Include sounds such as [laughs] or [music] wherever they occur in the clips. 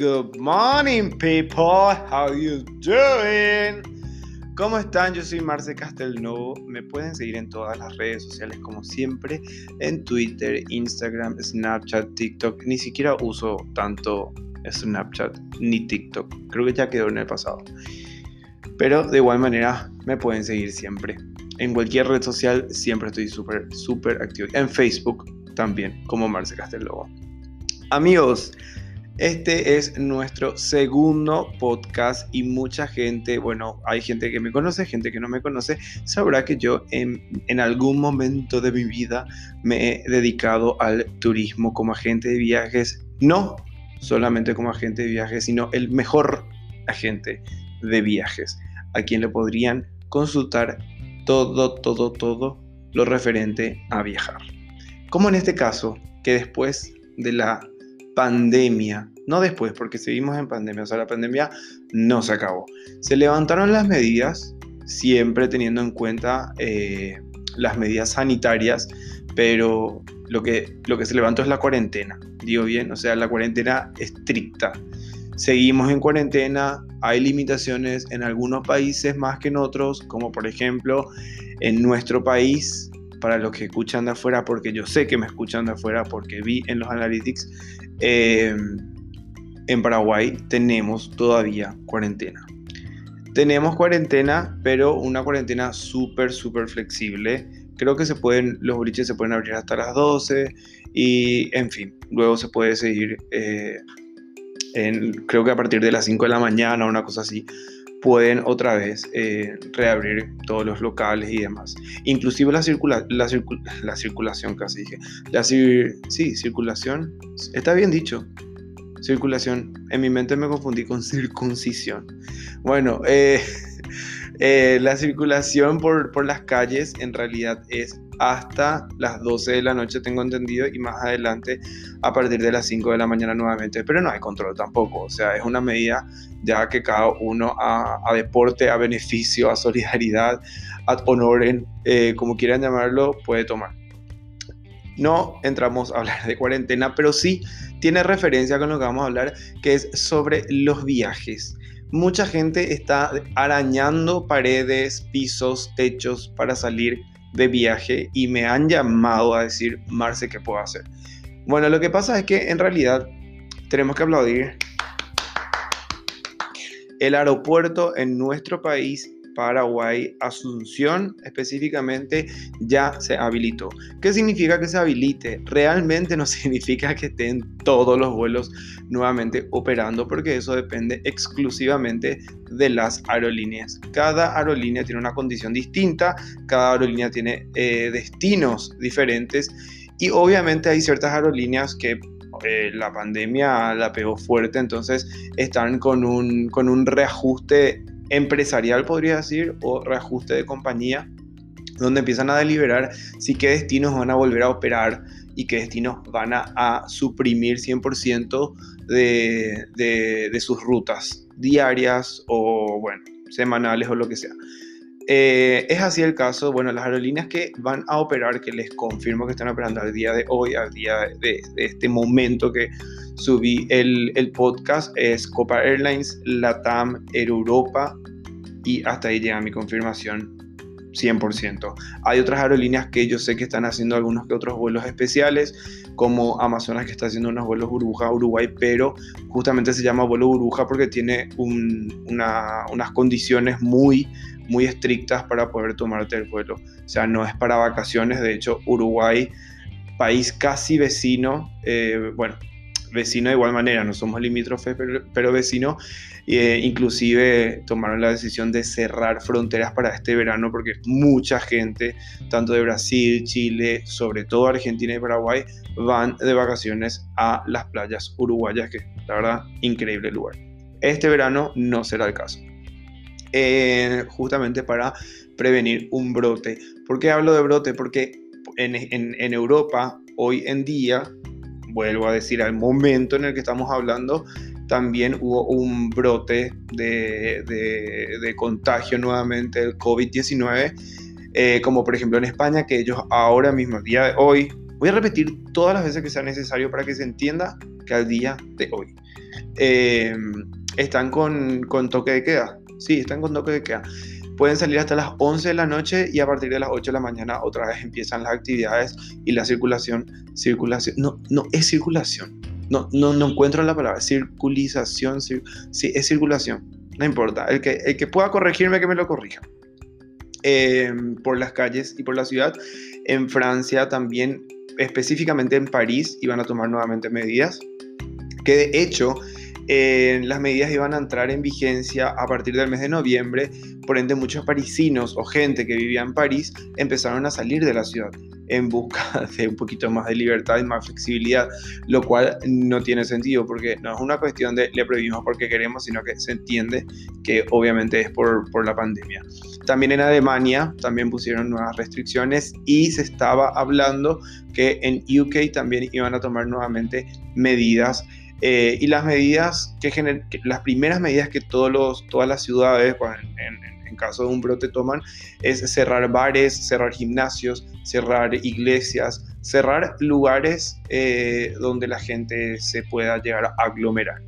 Good morning, people. How you doing? ¿Cómo están? Yo soy Marce Castelnovo. Me pueden seguir en todas las redes sociales como siempre, en Twitter, Instagram, Snapchat, TikTok. Ni siquiera uso tanto Snapchat ni TikTok. Creo que ya quedó en el pasado. Pero de igual manera me pueden seguir siempre. En cualquier red social siempre estoy súper, súper activo. En Facebook también, como Marce Castelnovo. Amigos, este es nuestro segundo podcast y mucha gente, bueno, hay gente que me conoce, gente que no me conoce, sabrá que yo en, en, algún momento de mi vida me he dedicado al turismo como agente de viajes, no solamente como agente de viajes, sino el mejor agente de viajes, a quien le podrían consultar todo, todo, todo lo referente a viajar. Como en este caso, que después de la pandemia, no después, porque seguimos en pandemia, o sea, la pandemia no se acabó. Se levantaron las medidas, siempre teniendo en cuenta eh, las medidas sanitarias, pero lo que, lo que se levantó es la cuarentena, digo bien, o sea, la cuarentena estricta. Seguimos en cuarentena, hay limitaciones en algunos países más que en otros, como por ejemplo en nuestro país, para los que escuchan de afuera, porque yo sé que me escuchan de afuera, porque vi en los analytics, eh, en Paraguay tenemos todavía cuarentena. Tenemos cuarentena, pero una cuarentena súper, súper flexible. Creo que se pueden, los boliches se pueden abrir hasta las 12 y, en fin, luego se puede seguir, eh, en, creo que a partir de las 5 de la mañana, una cosa así, pueden otra vez eh, reabrir todos los locales y demás. Inclusive la, circula la, [laughs] la circulación, casi dije. La sí, circulación, está bien dicho. Circulación. En mi mente me confundí con circuncisión. Bueno, eh, [laughs] eh, la circulación por, por las calles en realidad es hasta las 12 de la noche, tengo entendido, y más adelante a partir de las 5 de la mañana nuevamente, pero no hay control tampoco, o sea, es una medida ya que cada uno a, deporte, a beneficio, a solidaridad, a honor, eh, como quieran llamarlo, puede tomar. No entramos a hablar de cuarentena, pero sí tiene referencia con lo que vamos a hablar, que es sobre los viajes. Mucha gente está arañando paredes, pisos, techos para salir de viaje y me han llamado a decir, Marce, ¿qué puedo hacer? Bueno, lo que pasa es que en realidad tenemos que aplaudir. El aeropuerto en nuestro país Paraguay, Asunción específicamente, ya se habilitó. ¿Qué significa que se habilite? Realmente no [laughs] significa que estén todos los vuelos nuevamente operando, porque eso depende exclusivamente de las aerolíneas. Cada aerolínea tiene una condición distinta, cada aerolínea tiene eh, destinos diferentes y obviamente hay ciertas aerolíneas que eh, la pandemia la pegó fuerte, entonces están con un, con un reajuste empresarial, podría decir, o reajuste de compañía, donde empiezan a deliberar si qué destinos van a volver a operar y qué destinos van a, suprimir 100% de, de, sus rutas diarias o, bueno, semanales o lo que sea. Eh, es así el caso, bueno, las aerolíneas que van a operar, que les confirmo que están operando al día de hoy, al día de, de este momento que subí el, el, podcast, es Copa Airlines, Latam, Air Europa y hasta ahí llega mi confirmación 100%. Hay otras aerolíneas que yo sé que están haciendo algunos que otros vuelos especiales, como Amazonas que está haciendo unos vuelos burbuja a Uruguay, pero justamente se llama vuelo burbuja porque tiene unas condiciones muy, muy estrictas para poder tomarte el vuelo. O sea, no es para vacaciones, de hecho Uruguay, país casi vecino, eh, bueno, vecino de igual manera, no somos limítrofes, pero, vecino, eh, inclusive tomaron la decisión de cerrar fronteras para este verano porque mucha gente, tanto de Brasil, Chile, sobre todo Argentina y Paraguay, van de vacaciones a las playas uruguayas, que la verdad, increíble lugar. Este verano no será el caso. Eh, justamente para prevenir un brote. ¿Por qué hablo de brote? Porque en, en, Europa hoy en día, vuelvo a decir, al momento en el que estamos hablando, también hubo un brote de, de, contagio nuevamente del COVID-19, eh, como por ejemplo en España, que ellos ahora mismo, el día de hoy, voy a repetir todas las veces que sea necesario para que se entienda que al día de hoy. eh, están con, con toque de queda. Sí, están con toque de queda pueden salir hasta las 11 de la noche y a partir de las 8 de la mañana otra vez empiezan las actividades y la circulación, circulación, no, no es circulación, no, no, no encuentro la palabra, circulización, sí, es circulación, no importa, el que, el que pueda corregirme que me lo corrija. Em, por las calles y por la ciudad. En Francia también, específicamente en París, iban a tomar nuevamente medidas, que de hecho eh, las medidas iban a entrar en vigencia a partir del mes de noviembre, por ende muchos parisinos o gente que vivía en París empezaron a salir de la ciudad en busca [laughs] de un poquito más de libertad y más flexibilidad, lo cual no tiene sentido porque no es una cuestión de le prohibimos porque queremos, sino que se entiende que obviamente es por, por la pandemia. También en Alemania también pusieron nuevas restricciones y se estaba hablando que en UK también iban a tomar nuevamente medidas eh, y las medidas que, las primeras medidas que todos todas las ciudades, en, caso de un brote, toman es cerrar bares, cerrar gimnasios, cerrar iglesias, cerrar lugares eh, donde la gente se pueda llegar a aglomerar.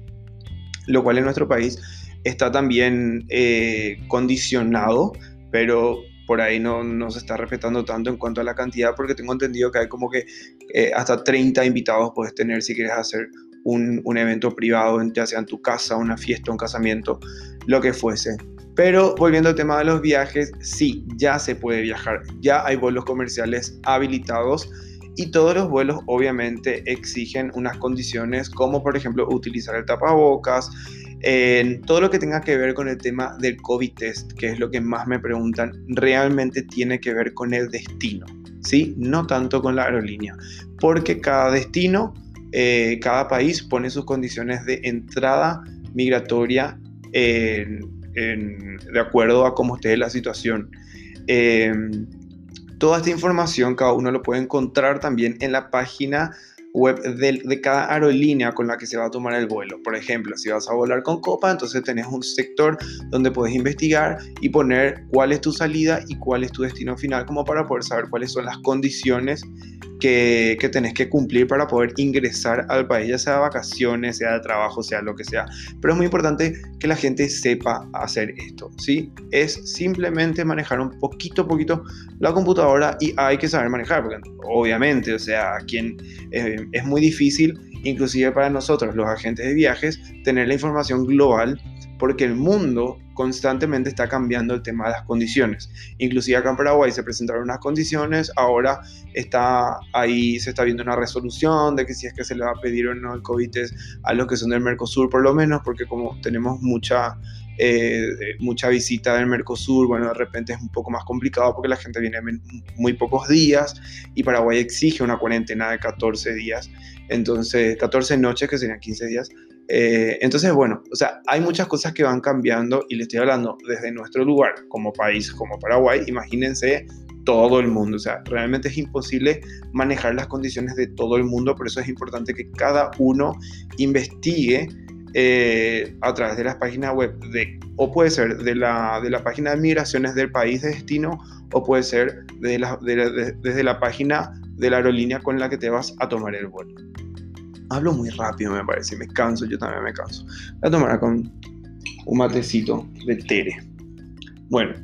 Lo cual en nuestro país está también eh, condicionado, pero por ahí no, no, se está respetando tanto en cuanto a la cantidad, porque tengo entendido que hay como que hasta 30 invitados puedes tener si quieres hacer un, evento privado, ya sea en tu casa, una fiesta, un casamiento, lo que fuese. Pero volviendo al tema de los viajes, sí, ya se puede viajar, ya hay vuelos comerciales habilitados y todos los vuelos obviamente exigen unas condiciones como por ejemplo utilizar el tapabocas, todo lo que tenga que ver con el tema del COVID test, que es lo que más me preguntan, realmente tiene que ver con el destino, ¿sí? No tanto con la aerolínea, porque cada destino eh, cada país pone sus condiciones de entrada migratoria de acuerdo a cómo esté la situación. Em, toda esta información cada uno lo puede encontrar también en la página web de, cada aerolínea con la que se va a tomar el vuelo. Por ejemplo, si vas a volar con Copa, entonces tenés un sector donde puedes investigar y poner cuál es tu salida y cuál es tu destino final, como para poder saber cuáles son las condiciones que, que tenés que cumplir para poder ingresar al país, ya sea de vacaciones, sea de trabajo, sea lo que sea. Pero es muy importante que la gente sepa hacer esto, ¿sí? Es simplemente manejar un poquito, poquito la computadora y hay que saber manejar, porque obviamente, o sea, quien... Eh, es muy difícil, inclusive para nosotros, los agentes de viajes, tener la información global porque el mundo constantemente está cambiando el tema de las condiciones. Inclusive acá en Paraguay se presentaron unas condiciones, ahora está ahí, se está viendo una resolución de que si es que se le va a pedir o no el COVID a los que son del Mercosur por lo menos, porque como tenemos mucha eh, mucha visita del Mercosur, bueno, de repente es un poco más complicado porque la gente viene muy pocos días y Paraguay exige una cuarentena de 14 días, entonces 14 noches que serían 15 días. Eh, entonces, bueno, o sea, hay muchas cosas que van cambiando y le estoy hablando desde nuestro lugar como país, como Paraguay, imagínense todo el mundo. O sea, realmente es imposible manejar las condiciones de todo el mundo, por eso es importante que cada uno investigue eh, a través de las páginas web de, o puede ser de la, de la página de migraciones del país de destino o puede ser desde la página de la aerolínea con la que te vas a tomar el vuelo. Hablo muy rápido, me parece, me canso, yo también me canso. Voy a tomar con un matecito de Tere. Bueno,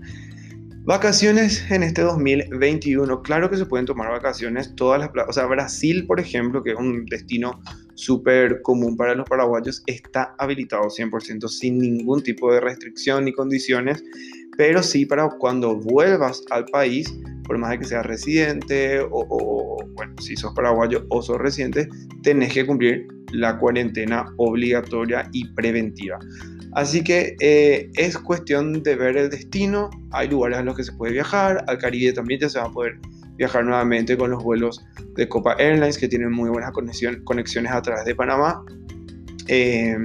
Vacaciones en este 2021, claro que se pueden tomar vacaciones todas las o sea, Brasil, por ejemplo, que es un destino súper común para los paraguayos, está habilitado 100% sin ningún tipo de restricción ni condiciones, pero sí para cuando vuelvas al país, por más de que seas residente o, o bueno, si sos paraguayo o sos residente, tenés que cumplir la cuarentena obligatoria y preventiva. Así que eh, es cuestión de ver el destino. Hay lugares a los que se puede viajar. Al Caribe también ya se va a poder viajar nuevamente con los vuelos de Copa Airlines que tienen muy buenas conexiones a través de Panamá. Eh,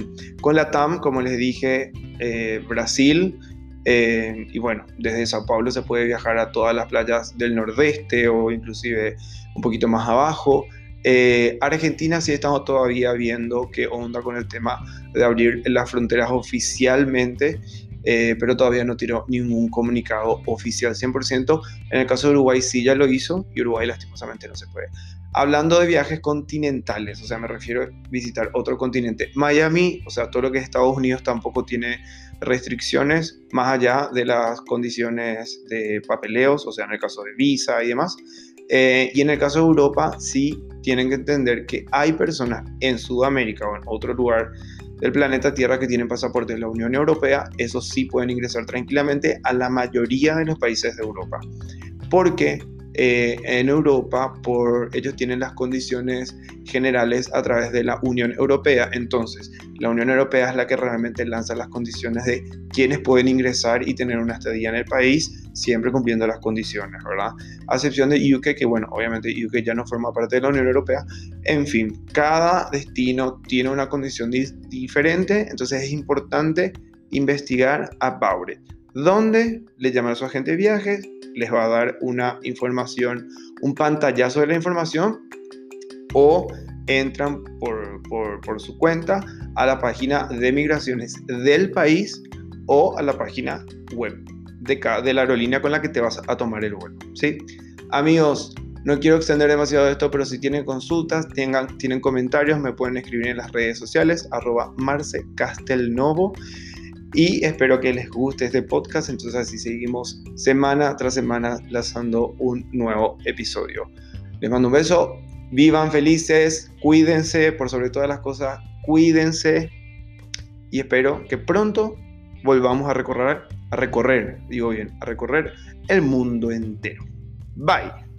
con la TAM, como les dije, eh, Brasil. Y bueno, desde Sao Paulo se puede viajar a todas las playas del nordeste o inclusive un poquito más abajo. Eh, Argentina sí estamos todavía viendo qué onda con el tema de abrir las fronteras oficialmente. eh, pero todavía no tiró ningún comunicado oficial 100%. En el caso de Uruguay sí ya lo hizo y Uruguay lastimosamente no se puede. Hablando de viajes continentales, o sea, me refiero a visitar otro continente. Miami, o sea, todo lo que es Estados Unidos tampoco tiene restricciones más allá de las condiciones de papeleos, o sea, en el caso de visa y demás. Eh, y en el caso de Europa, sí tienen que entender que hay personas en Sudamérica o en otro lugar del planeta Tierra que tienen pasaporte de la Unión Europea, esos sí pueden ingresar tranquilamente a la mayoría de los países de Europa. Porque eh, en Europa, por ellos tienen las condiciones generales a través de la Unión Europea. Entonces, la Unión Europea es la que realmente lanza las condiciones de quienes pueden ingresar y tener una estadía en el país, siempre cumpliendo las condiciones, ¿verdad? A excepción de UK, que bueno, obviamente UK ya no forma parte de la Unión Europea. En fin, cada destino tiene una condición diferente, entonces es importante investigar a Baure. ¿Dónde le llaman a su agente de viajes? les va a dar una información, un pantallazo de la información o entran por, por, su cuenta a la página de migraciones del país o a la página web de, de la aerolínea con la que te vas a tomar el vuelo. ¿sí? Amigos, no quiero extender demasiado esto, pero si tienen consultas, tengan, tienen comentarios, me pueden escribir en las redes sociales, arroba y espero que les guste este podcast. Entonces así seguimos semana tras semana lanzando un nuevo episodio. Les mando un beso, vivan felices, cuídense, por sobre todas las cosas, cuídense y espero que pronto volvamos a recorrer, a recorrer, digo bien, a recorrer el mundo entero. Bye.